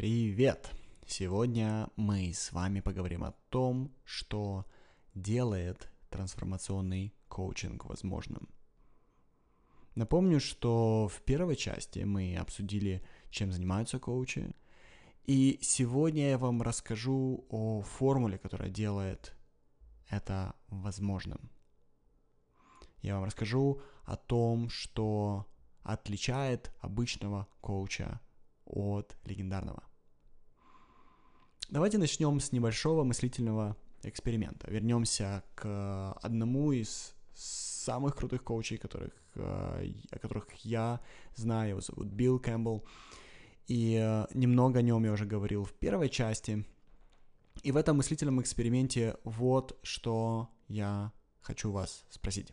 Привет! Сегодня мы с вами поговорим о том, что делает трансформационный коучинг возможным. Напомню, что в первой части мы обсудили, чем занимаются коучи, и сегодня я вам расскажу о формуле, которая делает это возможным. Я вам расскажу о том, что отличает обычного коуча от легендарного. Давайте начнем с небольшого мыслительного эксперимента. Вернемся к одному из самых крутых коучей, которых, э, о которых я знаю. Его зовут Билл Кэмпбелл. И э, немного о нем я уже говорил в первой части. И в этом мыслительном эксперименте вот что я хочу вас спросить.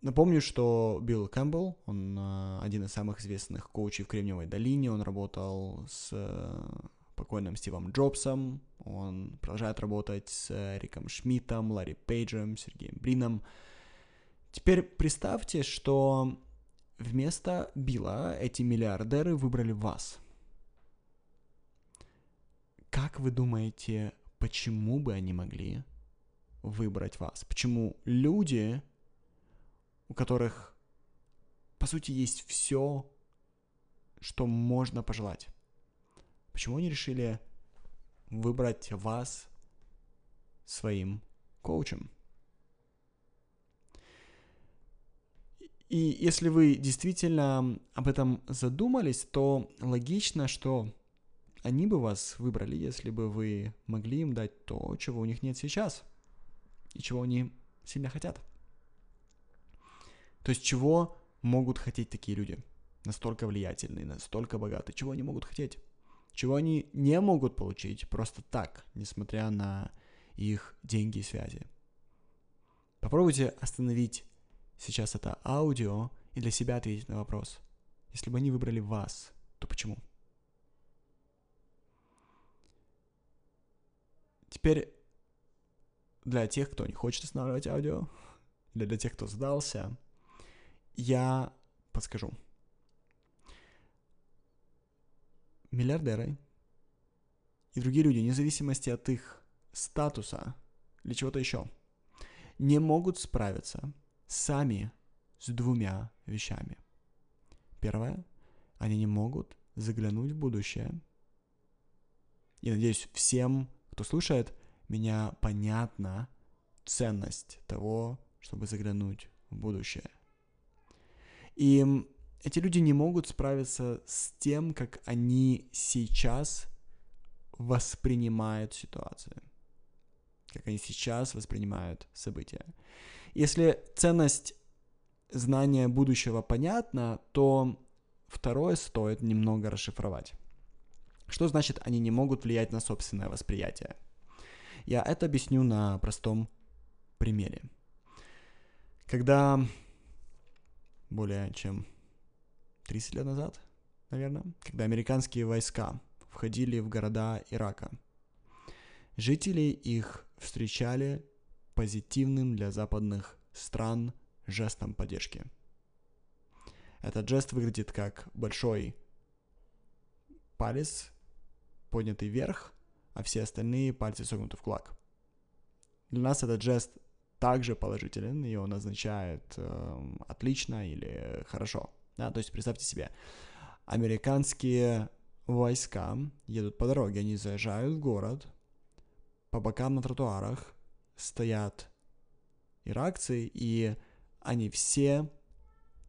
Напомню, что Билл Кэмпбелл, он э, один из самых известных коучей в Кремниевой долине, он работал с э, покойным Стивом Джобсом, он продолжает работать с Риком Шмидтом, Ларри Пейджем, Сергеем Брином. Теперь представьте, что вместо Билла эти миллиардеры выбрали вас. Как вы думаете, почему бы они могли выбрать вас? Почему люди у которых, по сути, есть все, что можно пожелать. Почему они решили выбрать вас своим коучем? И если вы действительно об этом задумались, то логично, что они бы вас выбрали, если бы вы могли им дать то, чего у них нет сейчас, и чего они сильно хотят. То есть чего могут хотеть такие люди? Настолько влиятельные, настолько богатые. Чего они могут хотеть? Чего они не могут получить просто так, несмотря на их деньги и связи? Попробуйте остановить сейчас это аудио и для себя ответить на вопрос. Если бы они выбрали вас, то почему? Теперь для тех, кто не хочет останавливать аудио, или для тех, кто сдался, я подскажу. Миллиардеры и другие люди, вне зависимости от их статуса или чего-то еще, не могут справиться сами с двумя вещами. Первое, они не могут заглянуть в будущее. И надеюсь, всем, кто слушает, меня понятна ценность того, чтобы заглянуть в будущее. И эти люди не могут справиться с тем, как они сейчас воспринимают ситуацию, как они сейчас воспринимают события. Если ценность знания будущего понятна, то второе стоит немного расшифровать. Что значит они не могут влиять на собственное восприятие? Я это объясню на простом примере. Когда более чем 30 лет назад, наверное, когда американские войска входили в города Ирака. Жители их встречали позитивным для западных стран жестом поддержки. Этот жест выглядит как большой палец, поднятый вверх, а все остальные пальцы согнуты в кулак. Для нас этот жест также положителен, и он означает э, отлично или хорошо. Да? То есть представьте себе, американские войска едут по дороге, они заезжают в город, по бокам на тротуарах стоят иракцы, и они все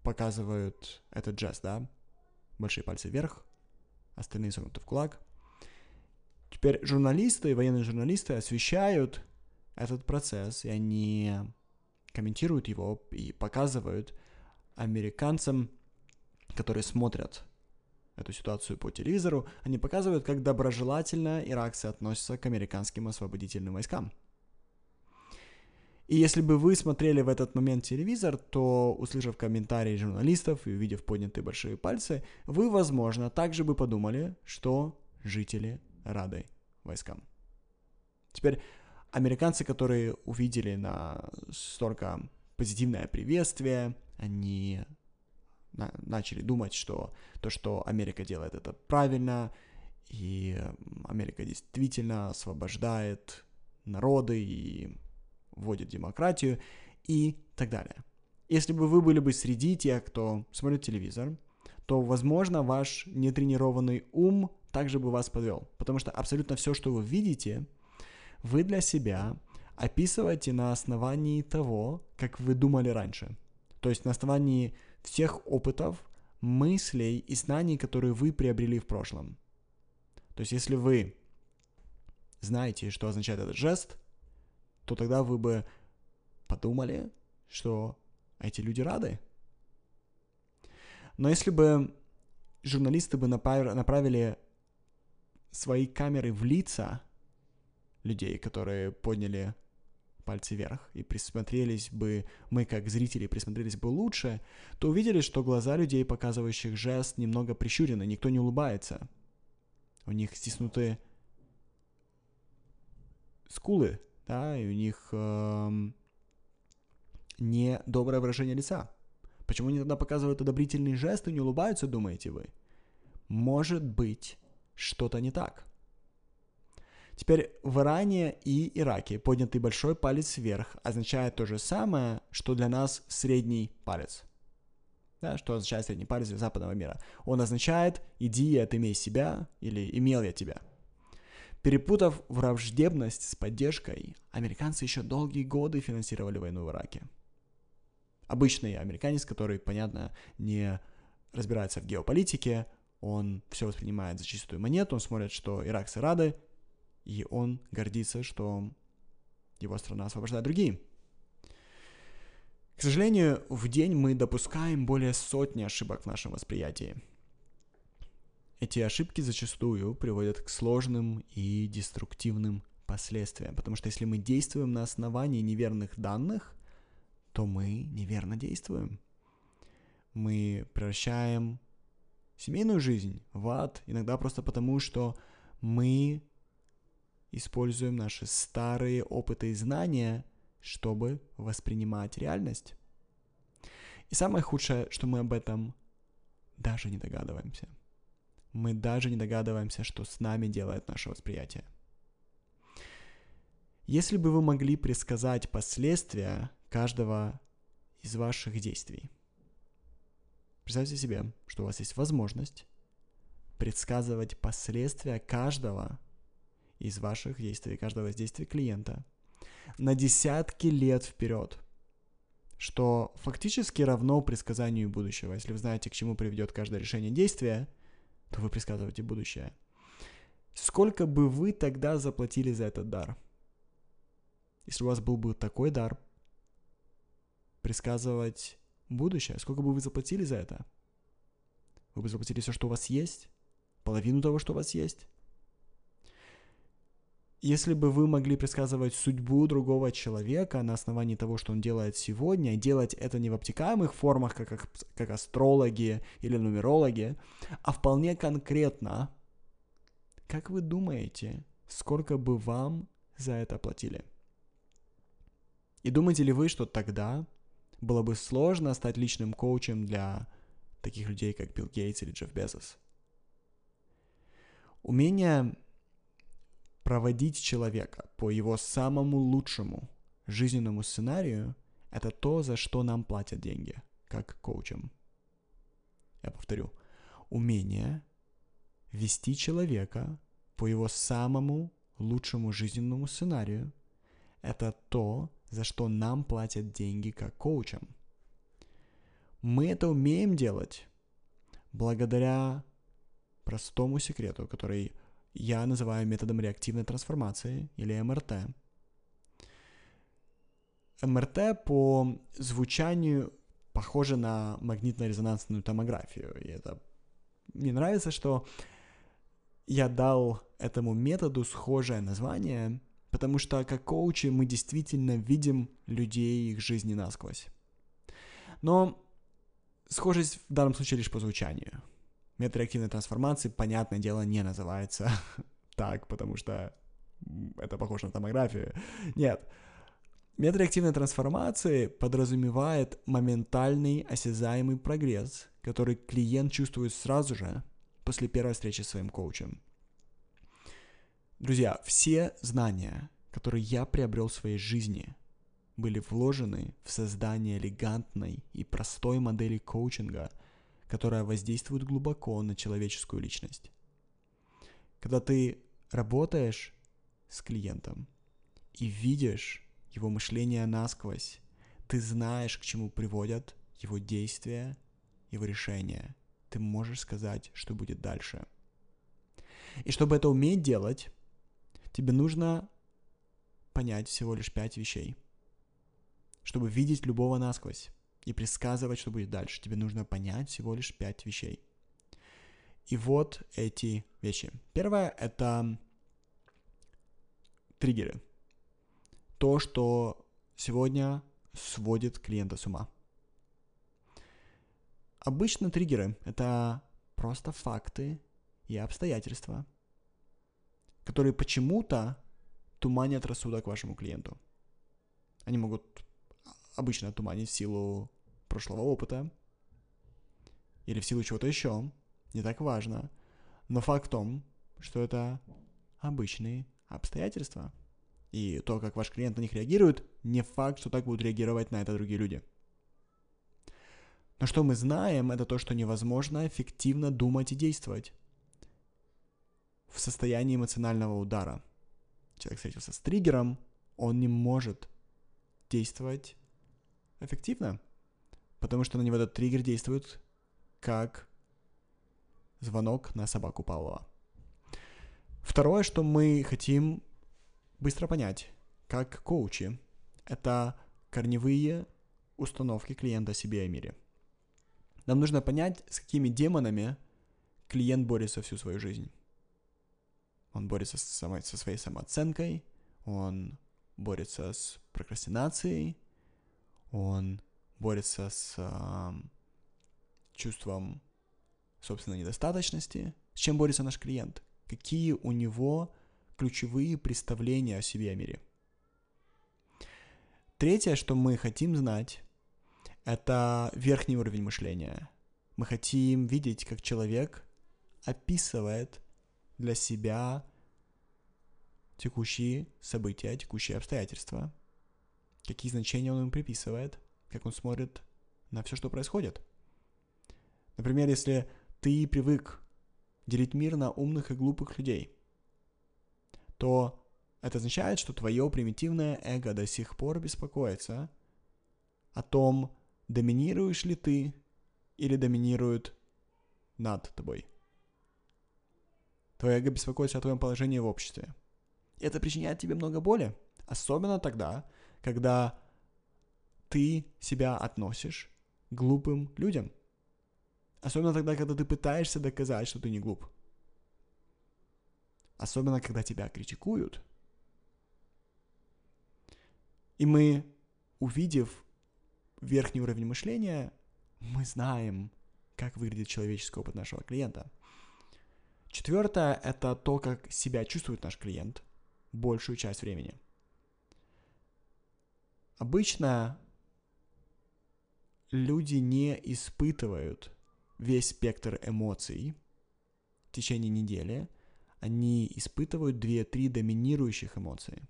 показывают этот жест, да, большие пальцы вверх, остальные согнуты в кулак. Теперь журналисты, военные журналисты освещают этот процесс, и они комментируют его и показывают американцам, которые смотрят эту ситуацию по телевизору, они показывают, как доброжелательно иракцы относятся к американским освободительным войскам. И если бы вы смотрели в этот момент телевизор, то, услышав комментарии журналистов и увидев поднятые большие пальцы, вы, возможно, также бы подумали, что жители рады войскам. Теперь американцы, которые увидели на столько позитивное приветствие, они на, начали думать, что то, что Америка делает, это правильно, и Америка действительно освобождает народы и вводит демократию и так далее. Если бы вы были бы среди тех, кто смотрит телевизор, то, возможно, ваш нетренированный ум также бы вас подвел. Потому что абсолютно все, что вы видите, вы для себя описываете на основании того, как вы думали раньше. То есть на основании всех опытов, мыслей и знаний, которые вы приобрели в прошлом. То есть если вы знаете, что означает этот жест, то тогда вы бы подумали, что эти люди рады. Но если бы журналисты бы направили свои камеры в лица людей, которые подняли пальцы вверх, и присмотрелись бы, мы как зрители присмотрелись бы лучше, то увидели, что глаза людей, показывающих жест, немного прищурены, никто не улыбается. У них стиснуты скулы, да, и у них эм, недоброе выражение лица. Почему они тогда показывают одобрительный жест и не улыбаются, думаете вы? Может быть, что-то не так. Теперь в Иране и Ираке поднятый большой палец вверх означает то же самое, что для нас средний палец. Да, что означает средний палец для западного мира? Он означает «иди и отымей себя» или «имел я тебя». Перепутав враждебность с поддержкой, американцы еще долгие годы финансировали войну в Ираке. Обычный американец, который, понятно, не разбирается в геополитике, он все воспринимает за чистую монету, он смотрит, что иракцы рады, и он гордится, что его страна освобождает другие. К сожалению, в день мы допускаем более сотни ошибок в нашем восприятии. Эти ошибки зачастую приводят к сложным и деструктивным последствиям, потому что если мы действуем на основании неверных данных, то мы неверно действуем. Мы превращаем семейную жизнь в ад, иногда просто потому, что мы используем наши старые опыты и знания, чтобы воспринимать реальность. И самое худшее, что мы об этом даже не догадываемся. Мы даже не догадываемся, что с нами делает наше восприятие. Если бы вы могли предсказать последствия каждого из ваших действий, Представьте себе, что у вас есть возможность предсказывать последствия каждого из ваших действий, каждого из действий клиента на десятки лет вперед, что фактически равно предсказанию будущего. Если вы знаете, к чему приведет каждое решение действия, то вы предсказываете будущее. Сколько бы вы тогда заплатили за этот дар? Если у вас был бы такой дар, предсказывать будущее. Сколько бы вы заплатили за это? Вы бы заплатили все, что у вас есть? Половину того, что у вас есть? Если бы вы могли предсказывать судьбу другого человека на основании того, что он делает сегодня, и делать это не в обтекаемых формах, как, как, астрологи или нумерологи, а вполне конкретно, как вы думаете, сколько бы вам за это платили? И думаете ли вы, что тогда было бы сложно стать личным коучем для таких людей, как Билл Гейтс или Джефф Безос. Умение проводить человека по его самому лучшему жизненному сценарию – это то, за что нам платят деньги, как коучам. Я повторю. Умение вести человека по его самому лучшему жизненному сценарию – это то, за что нам платят деньги как коучам. Мы это умеем делать благодаря простому секрету, который я называю методом реактивной трансформации или МРТ. МРТ по звучанию похоже на магнитно-резонансную томографию. И это мне нравится, что я дал этому методу схожее название, Потому что как коучи мы действительно видим людей их жизни насквозь. Но схожесть в данном случае лишь по звучанию. Метод реактивной трансформации, понятное дело, не называется так, потому что это похоже на томографию. Нет. Метод реактивной трансформации подразумевает моментальный осязаемый прогресс, который клиент чувствует сразу же после первой встречи с своим коучем. Друзья, все знания, которые я приобрел в своей жизни, были вложены в создание элегантной и простой модели коучинга, которая воздействует глубоко на человеческую личность. Когда ты работаешь с клиентом и видишь его мышление насквозь, ты знаешь, к чему приводят его действия, его решения. Ты можешь сказать, что будет дальше. И чтобы это уметь делать, тебе нужно понять всего лишь пять вещей. Чтобы видеть любого насквозь и предсказывать, что будет дальше, тебе нужно понять всего лишь пять вещей. И вот эти вещи. Первое — это триггеры. То, что сегодня сводит клиента с ума. Обычно триггеры — это просто факты и обстоятельства, которые почему-то туманят рассудок вашему клиенту. Они могут обычно туманить в силу прошлого опыта или в силу чего-то еще, не так важно. Но факт в том, что это обычные обстоятельства. И то, как ваш клиент на них реагирует, не факт, что так будут реагировать на это другие люди. Но что мы знаем, это то, что невозможно эффективно думать и действовать в состоянии эмоционального удара. Человек встретился с триггером, он не может действовать эффективно, потому что на него этот триггер действует как звонок на собаку Павлова. Второе, что мы хотим быстро понять, как коучи, это корневые установки клиента о себе и о мире. Нам нужно понять, с какими демонами клиент борется всю свою жизнь. Он борется со своей самооценкой, он борется с прокрастинацией, он борется с э, чувством собственной недостаточности. С чем борется наш клиент? Какие у него ключевые представления о себе и о мире? Третье, что мы хотим знать, это верхний уровень мышления. Мы хотим видеть, как человек описывает для себя текущие события, текущие обстоятельства, какие значения он им приписывает, как он смотрит на все, что происходит. Например, если ты привык делить мир на умных и глупых людей, то это означает, что твое примитивное эго до сих пор беспокоится о том, доминируешь ли ты или доминирует над тобой. Твое эго беспокоится о твоем положении в обществе. Это причиняет тебе много боли. Особенно тогда, когда ты себя относишь глупым людям. Особенно тогда, когда ты пытаешься доказать, что ты не глуп. Особенно, когда тебя критикуют. И мы, увидев верхний уровень мышления, мы знаем, как выглядит человеческий опыт нашего клиента – Четвертое – это то, как себя чувствует наш клиент большую часть времени. Обычно люди не испытывают весь спектр эмоций в течение недели. Они испытывают 2-3 доминирующих эмоции.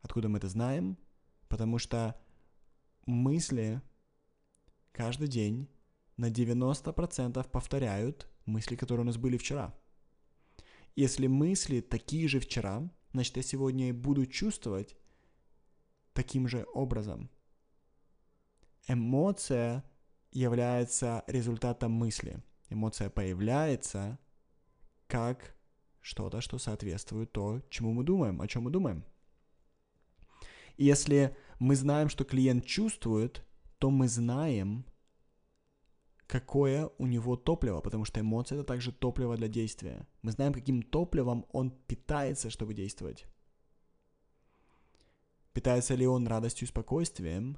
Откуда мы это знаем? Потому что мысли каждый день на 90% повторяют мысли, которые у нас были вчера. Если мысли такие же вчера, значит, я сегодня и буду чувствовать таким же образом. Эмоция является результатом мысли. Эмоция появляется как что-то, что соответствует то, чему мы думаем, о чем мы думаем. И если мы знаем, что клиент чувствует, то мы знаем, какое у него топливо, потому что эмоции это также топливо для действия. Мы знаем, каким топливом он питается, чтобы действовать. Питается ли он радостью и спокойствием?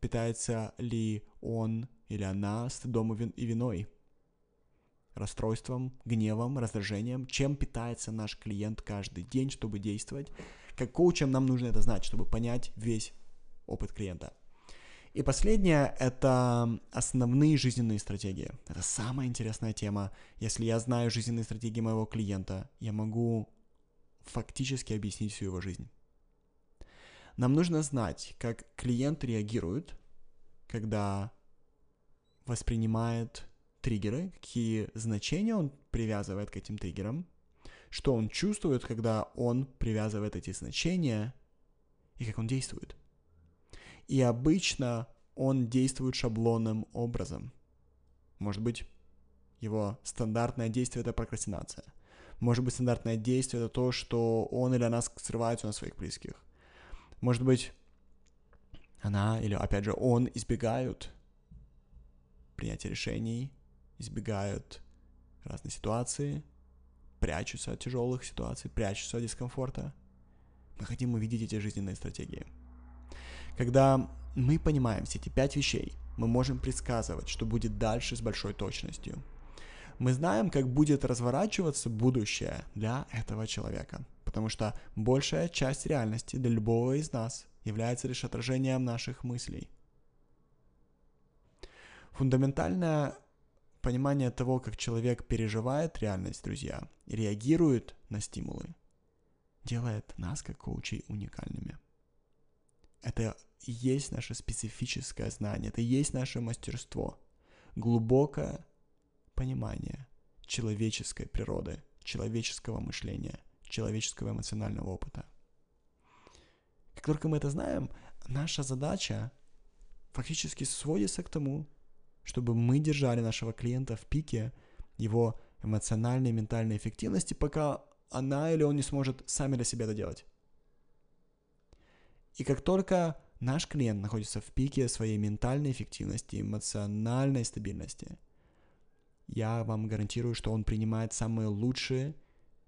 Питается ли он или она стыдом и виной? Расстройством, гневом, раздражением? Чем питается наш клиент каждый день, чтобы действовать? Как коучам нам нужно это знать, чтобы понять весь опыт клиента. И последнее — это основные жизненные стратегии. Это самая интересная тема. Если я знаю жизненные стратегии моего клиента, я могу фактически объяснить всю его жизнь. Нам нужно знать, как клиент реагирует, когда воспринимает триггеры, какие значения он привязывает к этим триггерам, что он чувствует, когда он привязывает эти значения, и как он действует. И обычно он действует шаблонным образом. Может быть, его стандартное действие — это прокрастинация. Может быть, стандартное действие — это то, что он или она срывается на своих близких. Может быть, она или, опять же, он избегают принятия решений, избегают разные ситуации, прячутся от тяжелых ситуаций, прячутся от дискомфорта. Мы хотим увидеть эти жизненные стратегии. Когда мы понимаем все эти пять вещей, мы можем предсказывать, что будет дальше с большой точностью. Мы знаем, как будет разворачиваться будущее для этого человека, потому что большая часть реальности для любого из нас является лишь отражением наших мыслей. Фундаментальное понимание того, как человек переживает реальность, друзья, и реагирует на стимулы, делает нас, как коучей, уникальными. Это и есть наше специфическое знание, это и есть наше мастерство. Глубокое понимание человеческой природы, человеческого мышления, человеческого эмоционального опыта. Как только мы это знаем, наша задача фактически сводится к тому, чтобы мы держали нашего клиента в пике его эмоциональной и ментальной эффективности, пока она или он не сможет сами для себя это делать. И как только наш клиент находится в пике своей ментальной эффективности, эмоциональной стабильности, я вам гарантирую, что он принимает самые лучшие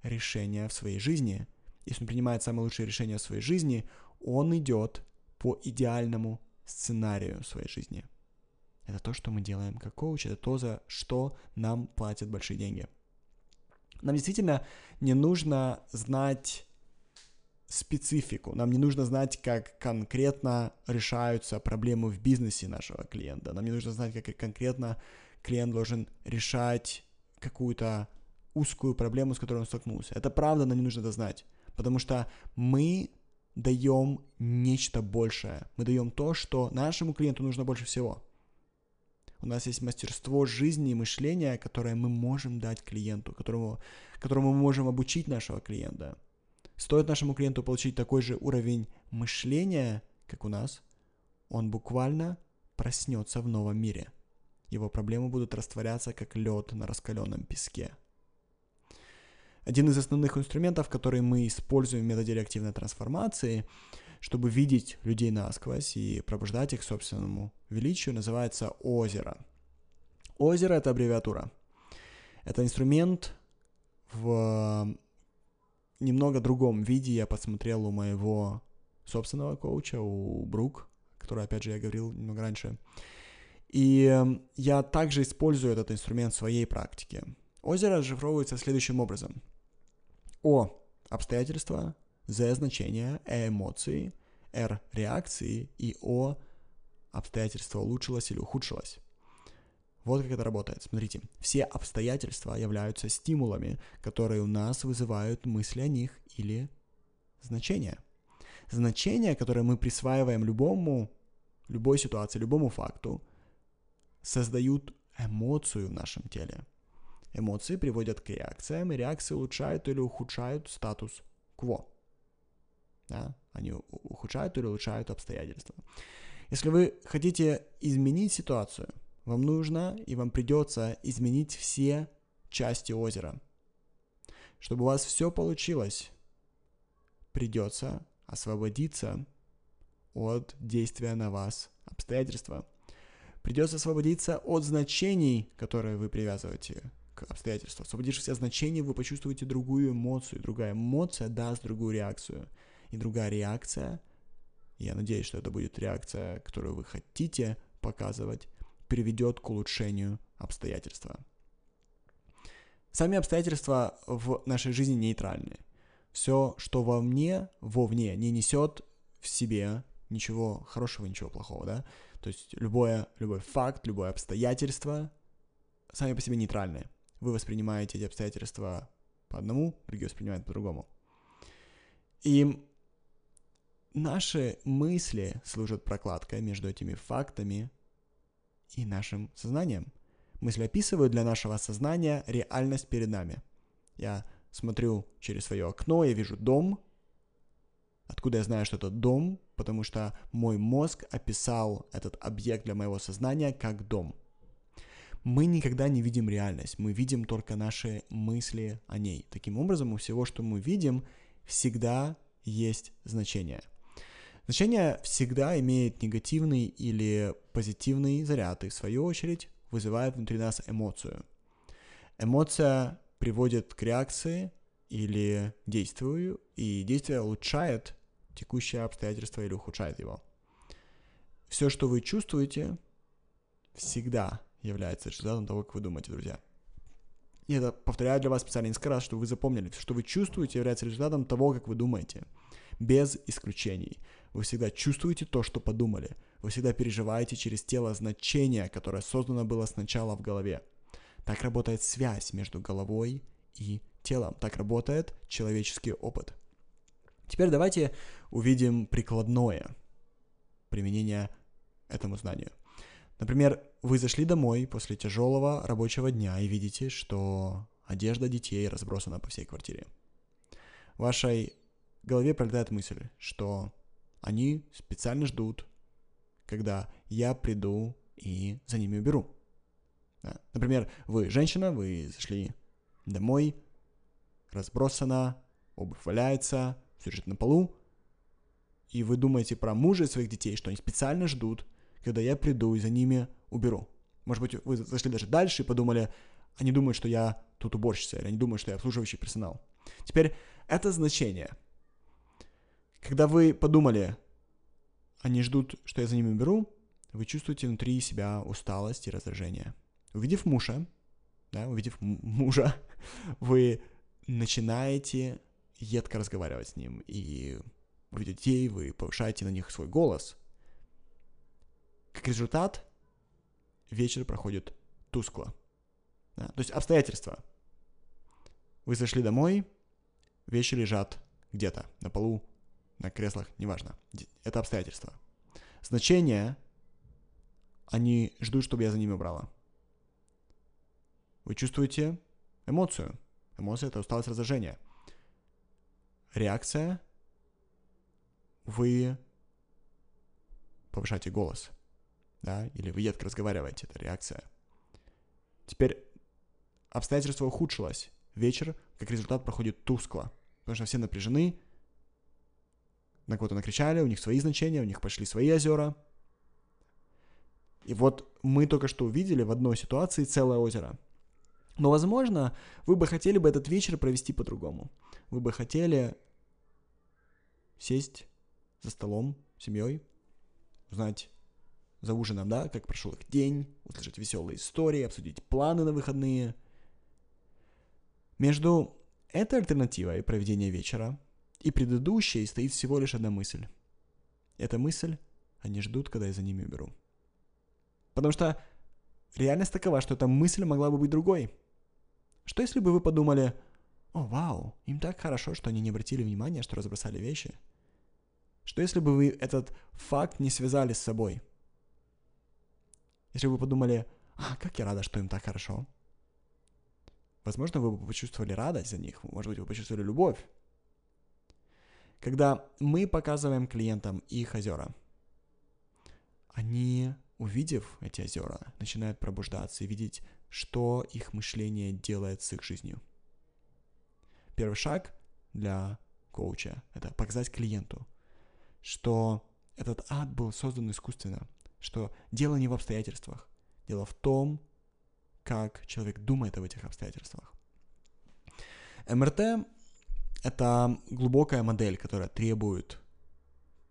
решения в своей жизни. Если он принимает самые лучшие решения в своей жизни, он идет по идеальному сценарию своей жизни. Это то, что мы делаем как коуч, это то, за что нам платят большие деньги. Нам действительно не нужно знать специфику. Нам не нужно знать, как конкретно решаются проблемы в бизнесе нашего клиента. Нам не нужно знать, как конкретно клиент должен решать какую-то узкую проблему, с которой он столкнулся. Это правда, но не нужно это знать. Потому что мы даем нечто большее. Мы даем то, что нашему клиенту нужно больше всего. У нас есть мастерство жизни и мышления, которое мы можем дать клиенту, которому, которому мы можем обучить нашего клиента. Стоит нашему клиенту получить такой же уровень мышления, как у нас, он буквально проснется в новом мире. Его проблемы будут растворяться, как лед на раскаленном песке. Один из основных инструментов, который мы используем в методе реактивной трансформации, чтобы видеть людей насквозь и пробуждать их к собственному величию, называется озеро. Озеро — это аббревиатура. Это инструмент в немного другом виде я посмотрел у моего собственного коуча, у Брук, который, опять же, я говорил немного раньше. И эм, я также использую этот инструмент в своей практике. Озеро расшифровывается следующим образом. О – обстоятельства, З – значение, Э – эмоции, Р – реакции и О – обстоятельство улучшилось или ухудшилось. Вот как это работает. Смотрите, все обстоятельства являются стимулами, которые у нас вызывают мысли о них или значения. Значения, которые мы присваиваем любому, любой ситуации, любому факту, создают эмоцию в нашем теле. Эмоции приводят к реакциям, и реакции улучшают или ухудшают статус кво. Да? Они ухудшают или улучшают обстоятельства. Если вы хотите изменить ситуацию – вам нужно и вам придется изменить все части озера. Чтобы у вас все получилось, придется освободиться от действия на вас обстоятельства. Придется освободиться от значений, которые вы привязываете к обстоятельствам. Освободившись от значений, вы почувствуете другую эмоцию. Другая эмоция даст другую реакцию. И другая реакция, я надеюсь, что это будет реакция, которую вы хотите показывать, приведет к улучшению обстоятельства. Сами обстоятельства в нашей жизни нейтральны. Все, что во мне, вовне, не несет в себе ничего хорошего, ничего плохого, да? То есть любое, любой факт, любое обстоятельство сами по себе нейтральные. Вы воспринимаете эти обстоятельства по одному, другие воспринимают по-другому. И наши мысли служат прокладкой между этими фактами и нашим сознанием. Мысли описывают для нашего сознания реальность перед нами. Я смотрю через свое окно, я вижу дом. Откуда я знаю, что это дом? Потому что мой мозг описал этот объект для моего сознания как дом. Мы никогда не видим реальность, мы видим только наши мысли о ней. Таким образом, у всего, что мы видим, всегда есть значение. Значение всегда имеет негативный или позитивный заряд и, в свою очередь, вызывает внутри нас эмоцию. Эмоция приводит к реакции или действию, и действие улучшает текущее обстоятельство или ухудшает его. Все, что вы чувствуете, всегда является результатом того, как вы думаете, друзья. И это повторяю для вас специально несколько раз, чтобы вы запомнили, что вы чувствуете, является результатом того, как вы думаете. Без исключений. Вы всегда чувствуете то, что подумали. Вы всегда переживаете через тело значение, которое создано было сначала в голове. Так работает связь между головой и телом. Так работает человеческий опыт. Теперь давайте увидим прикладное применение этому знанию. Например, вы зашли домой после тяжелого рабочего дня и видите, что одежда детей разбросана по всей квартире. В вашей голове пролетает мысль, что они специально ждут, когда я приду и за ними уберу. Например, вы женщина, вы зашли домой, разбросана, обувь валяется, все на полу, и вы думаете про мужа и своих детей, что они специально ждут, когда я приду и за ними уберу. Может быть, вы зашли даже дальше и подумали, они думают, что я тут уборщица, или они думают, что я обслуживающий персонал. Теперь это значение. Когда вы подумали, они ждут, что я за ними уберу, вы чувствуете внутри себя усталость и раздражение. Увидев мужа, да, увидев мужа, вы начинаете едко разговаривать с ним, и увидев детей, вы повышаете на них свой голос. Как результат, вечер проходит тускло. Да? То есть обстоятельства. Вы зашли домой, вещи лежат где-то на полу, на креслах, неважно. Это обстоятельства. Значение, они ждут, чтобы я за ними убрала. Вы чувствуете эмоцию. Эмоция — это усталость, раздражение. Реакция — вы повышаете голос, да, или вы едко разговариваете, это реакция. Теперь обстоятельство ухудшилось. Вечер, как результат, проходит тускло, потому что все напряжены, на кого-то накричали, у них свои значения, у них пошли свои озера. И вот мы только что увидели в одной ситуации целое озеро. Но, возможно, вы бы хотели бы этот вечер провести по-другому. Вы бы хотели сесть за столом с семьей, узнать за ужином, да, как прошел их день, услышать веселые истории, обсудить планы на выходные. Между этой альтернативой проведения вечера и предыдущей стоит всего лишь одна мысль. Эта мысль они ждут, когда я за ними уберу. Потому что реальность такова, что эта мысль могла бы быть другой. Что если бы вы подумали, о, вау, им так хорошо, что они не обратили внимания, что разбросали вещи? Что если бы вы этот факт не связали с собой? Если бы вы подумали, а, как я рада, что им так хорошо. Возможно, вы бы почувствовали радость за них, может быть, вы почувствовали любовь. Когда мы показываем клиентам их озера, они, увидев эти озера, начинают пробуждаться и видеть, что их мышление делает с их жизнью. Первый шаг для коуча – это показать клиенту, что этот ад был создан искусственно, что дело не в обстоятельствах, дело в том, как человек думает об этих обстоятельствах. МРТ это глубокая модель, которая требует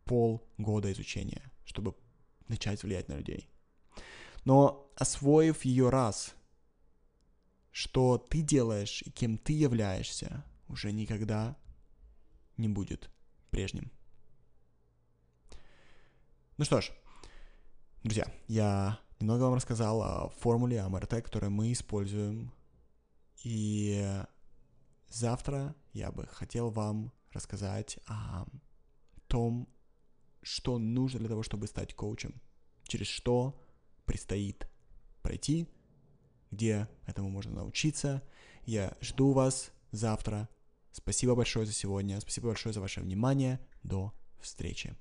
полгода изучения, чтобы начать влиять на людей. Но освоив ее раз, что ты делаешь и кем ты являешься, уже никогда не будет прежним. Ну что ж, друзья, я немного вам рассказал о формуле АМРТ, которую мы используем. И завтра я бы хотел вам рассказать о том, что нужно для того, чтобы стать коучем, через что предстоит пройти, где этому можно научиться. Я жду вас завтра. Спасибо большое за сегодня. Спасибо большое за ваше внимание. До встречи.